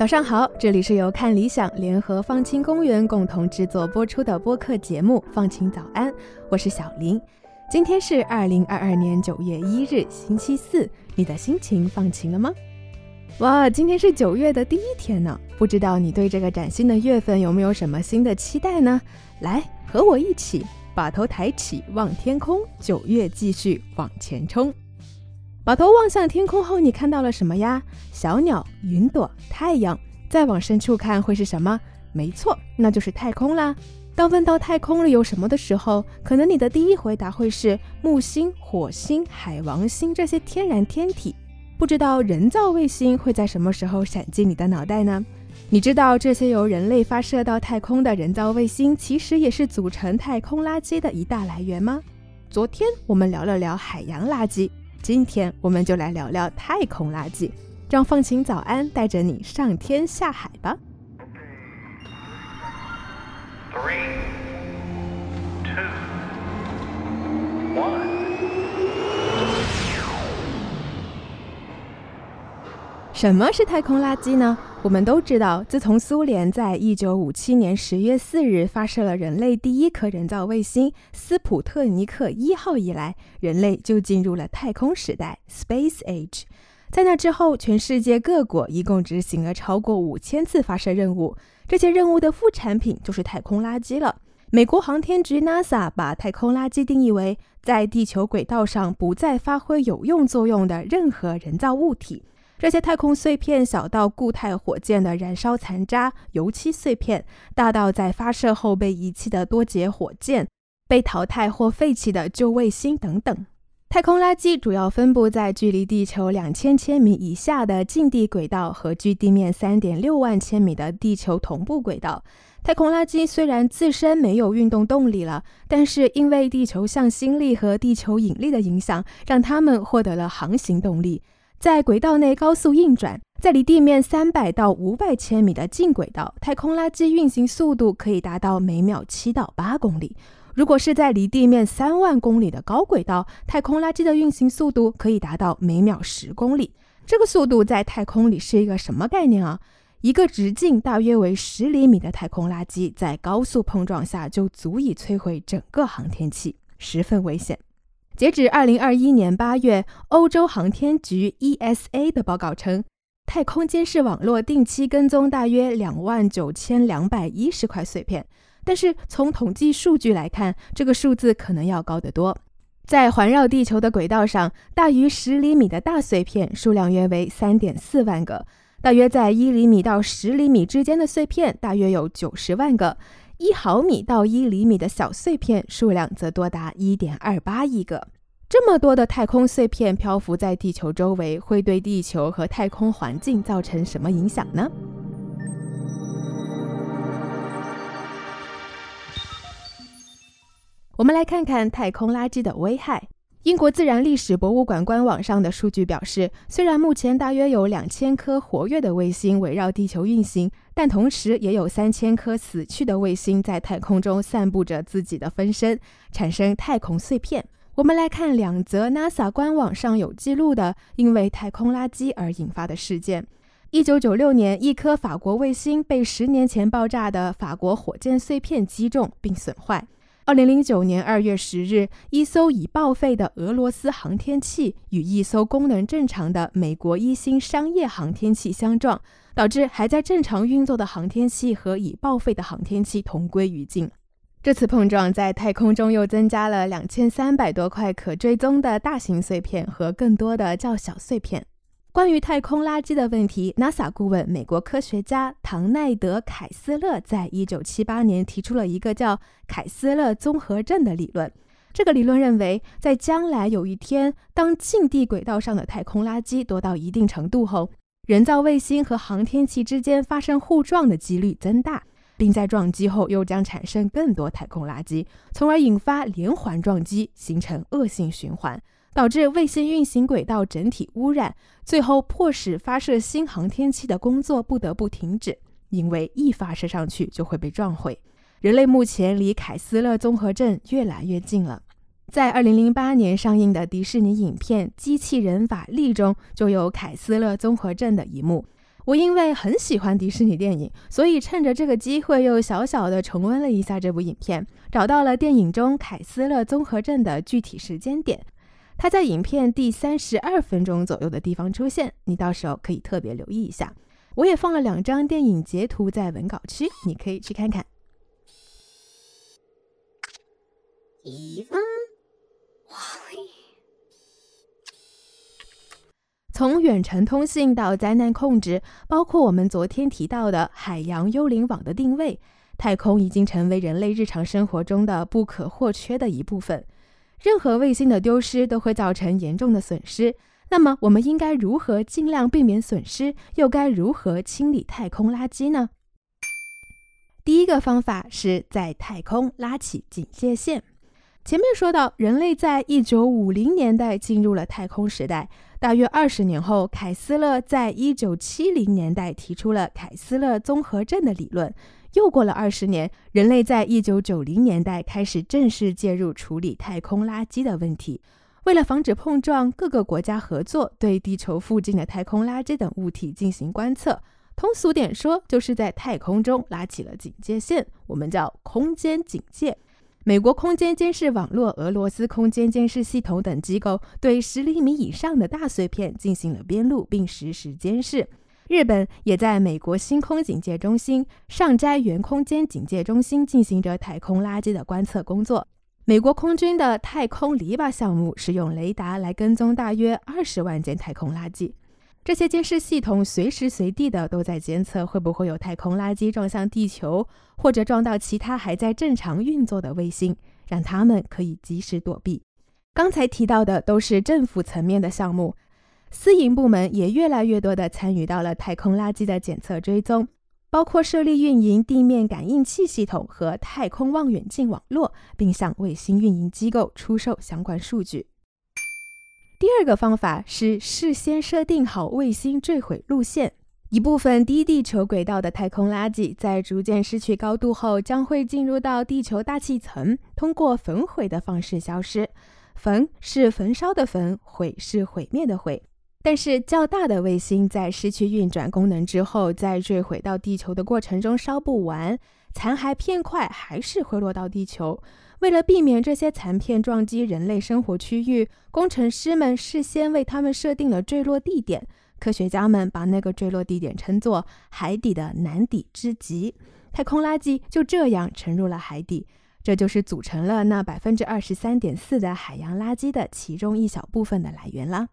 早上好，这里是由看理想联合放晴公园共同制作播出的播客节目《放晴早安》，我是小林。今天是二零二二年九月一日，星期四，你的心情放晴了吗？哇，今天是九月的第一天呢，不知道你对这个崭新的月份有没有什么新的期待呢？来，和我一起把头抬起望天空，九月继续往前冲。把头望向天空后，你看到了什么呀？小鸟、云朵、太阳。再往深处看会是什么？没错，那就是太空啦。当问到太空里有什么的时候，可能你的第一回答会是木星、火星、海王星这些天然天体。不知道人造卫星会在什么时候闪进你的脑袋呢？你知道这些由人类发射到太空的人造卫星，其实也是组成太空垃圾的一大来源吗？昨天我们聊了聊海洋垃圾。今天我们就来聊聊太空垃圾，让凤晴早安带着你上天下海吧。Three, two. 什么是太空垃圾呢？我们都知道，自从苏联在一九五七年十月四日发射了人类第一颗人造卫星斯普特尼克一号以来，人类就进入了太空时代 （Space Age）。在那之后，全世界各国一共执行了超过五千次发射任务，这些任务的副产品就是太空垃圾了。美国航天局 NASA 把太空垃圾定义为在地球轨道上不再发挥有用作用的任何人造物体。这些太空碎片小到固态火箭的燃烧残渣、油漆碎片，大到在发射后被遗弃的多节火箭、被淘汰或废弃的旧卫星等等。太空垃圾主要分布在距离地球两千千米以下的近地轨道和距地面三点六万千米的地球同步轨道。太空垃圾虽然自身没有运动动力了，但是因为地球向心力和地球引力的影响，让它们获得了航行动力。在轨道内高速运转，在离地面三百到五百千米的近轨道，太空垃圾运行速度可以达到每秒七到八公里。如果是在离地面三万公里的高轨道，太空垃圾的运行速度可以达到每秒十公里。这个速度在太空里是一个什么概念啊？一个直径大约为十厘米的太空垃圾，在高速碰撞下就足以摧毁整个航天器，十分危险。截止二零二一年八月，欧洲航天局 （ESA） 的报告称，太空监视网络定期跟踪大约两万九千两百一十块碎片。但是从统计数据来看，这个数字可能要高得多。在环绕地球的轨道上，大于十厘米的大碎片数量约为三点四万个；大约在一厘米到十厘米之间的碎片大约有九十万个。一毫米到一厘米的小碎片数量则多达一点二八亿个。这么多的太空碎片漂浮在地球周围，会对地球和太空环境造成什么影响呢？我们来看看太空垃圾的危害。英国自然历史博物馆官网上的数据表示，虽然目前大约有两千颗活跃的卫星围绕地球运行，但同时也有三千颗死去的卫星在太空中散布着自己的分身，产生太空碎片。我们来看两则 NASA 官网上有记录的因为太空垃圾而引发的事件。一九九六年，一颗法国卫星被十年前爆炸的法国火箭碎片击中并损坏。二零零九年二月十日，一艘已报废的俄罗斯航天器与一艘功能正常的美国一星商业航天器相撞，导致还在正常运作的航天器和已报废的航天器同归于尽。这次碰撞在太空中又增加了两千三百多块可追踪的大型碎片和更多的较小碎片。关于太空垃圾的问题，NASA 顾问美国科学家唐奈德·凯斯勒在一九七八年提出了一个叫凯斯勒综合症的理论。这个理论认为，在将来有一天，当近地轨道上的太空垃圾多到一定程度后，人造卫星和航天器之间发生互撞的几率增大，并在撞击后又将产生更多太空垃圾，从而引发连环撞击，形成恶性循环。导致卫星运行轨道整体污染，最后迫使发射新航天器的工作不得不停止，因为一发射上去就会被撞毁。人类目前离凯斯勒综合症越来越近了。在2008年上映的迪士尼影片《机器人瓦力》中，就有凯斯勒综合症的一幕。我因为很喜欢迪士尼电影，所以趁着这个机会又小小的重温了一下这部影片，找到了电影中凯斯勒综合症的具体时间点。它在影片第三十二分钟左右的地方出现，你到时候可以特别留意一下。我也放了两张电影截图在文稿区，你可以去看看。一分。从远程通信到灾难控制，包括我们昨天提到的海洋幽灵网的定位，太空已经成为人类日常生活中的不可或缺的一部分。任何卫星的丢失都会造成严重的损失。那么，我们应该如何尽量避免损失？又该如何清理太空垃圾呢？第一个方法是在太空拉起警戒线。前面说到，人类在一九五零年代进入了太空时代。大约二十年后，凯斯勒在一九七零年代提出了凯斯勒综合症的理论。又过了二十年，人类在一九九零年代开始正式介入处理太空垃圾的问题。为了防止碰撞，各个国家合作对地球附近的太空垃圾等物体进行观测。通俗点说，就是在太空中拉起了警戒线，我们叫空间警戒。美国空间监视网络、俄罗斯空间监视系统等机构对十厘米以上的大碎片进行了编录并实时监视。日本也在美国星空警戒中心、上斋原空间警戒中心进行着太空垃圾的观测工作。美国空军的太空篱笆项目使用雷达来跟踪大约二十万件太空垃圾。这些监视系统随时随地的都在监测会不会有太空垃圾撞向地球，或者撞到其他还在正常运作的卫星，让他们可以及时躲避。刚才提到的都是政府层面的项目，私营部门也越来越多地参与到了太空垃圾的检测追踪，包括设立运营地面感应器系统和太空望远镜网络，并向卫星运营机构出售相关数据。第二个方法是事先设定好卫星坠毁路线。一部分低地球轨道的太空垃圾在逐渐失去高度后，将会进入到地球大气层，通过焚毁的方式消失。焚是焚烧的焚，毁是毁灭的毁。但是较大的卫星在失去运转功能之后，在坠毁到地球的过程中烧不完，残骸片块还是会落到地球。为了避免这些残片撞击人类生活区域，工程师们事先为他们设定了坠落地点。科学家们把那个坠落地点称作“海底的难抵之极”。太空垃圾就这样沉入了海底，这就是组成了那百分之二十三点四的海洋垃圾的其中一小部分的来源了。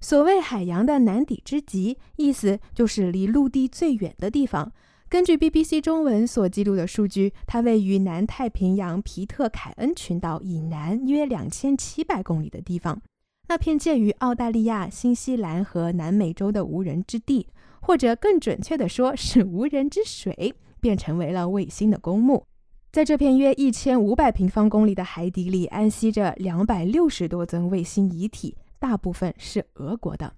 所谓“海洋的南底之极”，意思就是离陆地最远的地方。根据 BBC 中文所记录的数据，它位于南太平洋皮特凯恩群岛以南约两千七百公里的地方。那片介于澳大利亚、新西兰和南美洲的无人之地，或者更准确地说是无人之水，便成为了卫星的公墓。在这片约一千五百平方公里的海底里，安息着两百六十多尊卫星遗体，大部分是俄国的。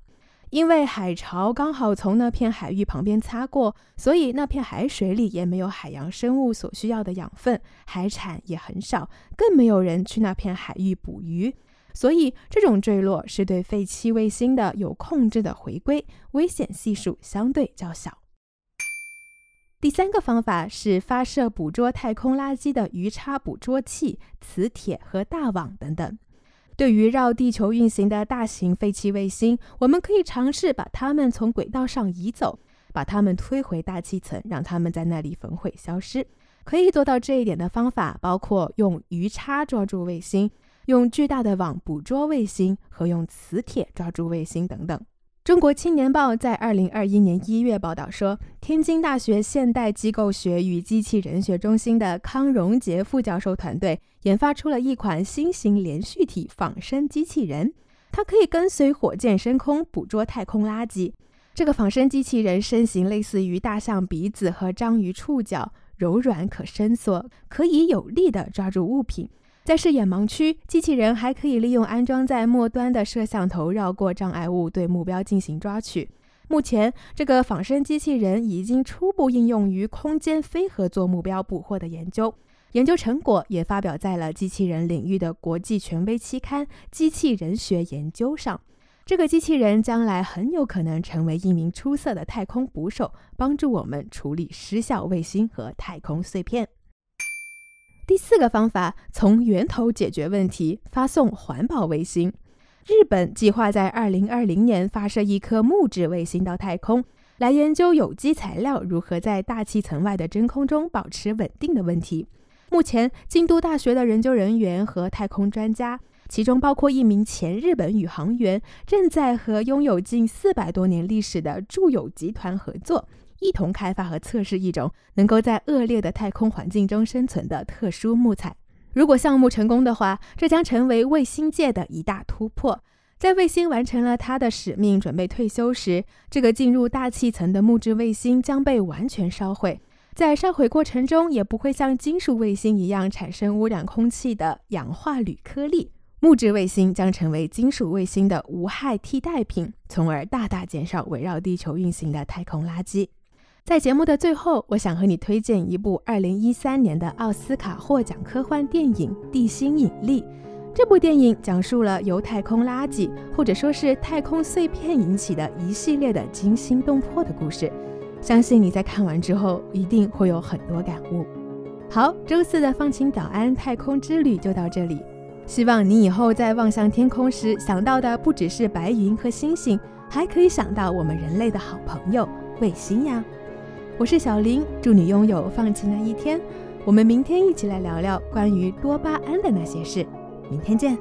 因为海潮刚好从那片海域旁边擦过，所以那片海水里也没有海洋生物所需要的养分，海产也很少，更没有人去那片海域捕鱼。所以这种坠落是对废弃卫星的有控制的回归，危险系数相对较小。第三个方法是发射捕捉太空垃圾的鱼叉捕捉器、磁铁和大网等等。对于绕地球运行的大型废弃卫星，我们可以尝试把它们从轨道上移走，把它们推回大气层，让它们在那里焚毁消失。可以做到这一点的方法包括用鱼叉抓住卫星、用巨大的网捕捉卫星和用磁铁抓住卫星等等。中国青年报在二零二一年一月报道说，天津大学现代机构学与机器人学中心的康荣杰副教授团队研发出了一款新型连续体仿生机器人，它可以跟随火箭升空，捕捉太空垃圾。这个仿生机器人身形类似于大象鼻子和章鱼触角，柔软可伸缩，可以有力地抓住物品。在视野盲区，机器人还可以利用安装在末端的摄像头绕过障碍物，对目标进行抓取。目前，这个仿生机器人已经初步应用于空间非合作目标捕获的研究，研究成果也发表在了机器人领域的国际权威期刊《机器人学研究》上。这个机器人将来很有可能成为一名出色的太空捕手，帮助我们处理失效卫星和太空碎片。第四个方法，从源头解决问题，发送环保卫星。日本计划在二零二零年发射一颗木质卫星到太空，来研究有机材料如何在大气层外的真空中保持稳定的问题。目前，京都大学的研究人员和太空专家，其中包括一名前日本宇航员，正在和拥有近四百多年历史的住友集团合作，一同开发和测试一种能够在恶劣的太空环境中生存的特殊木材。如果项目成功的话，这将成为卫星界的一大突破。在卫星完成了它的使命，准备退休时，这个进入大气层的木质卫星将被完全烧毁。在烧毁过程中，也不会像金属卫星一样产生污染空气的氧化铝颗粒。木质卫星将成为金属卫星的无害替代品，从而大大减少围绕地球运行的太空垃圾。在节目的最后，我想和你推荐一部2013年的奥斯卡获奖科幻电影《地心引力》。这部电影讲述了由太空垃圾或者说是太空碎片引起的一系列的惊心动魄的故事。相信你在看完之后一定会有很多感悟。好，周四的放晴早安太空之旅就到这里。希望你以后在望向天空时想到的不只是白云和星星，还可以想到我们人类的好朋友卫星呀。我是小林，祝你拥有放晴的一天。我们明天一起来聊聊关于多巴胺的那些事。明天见。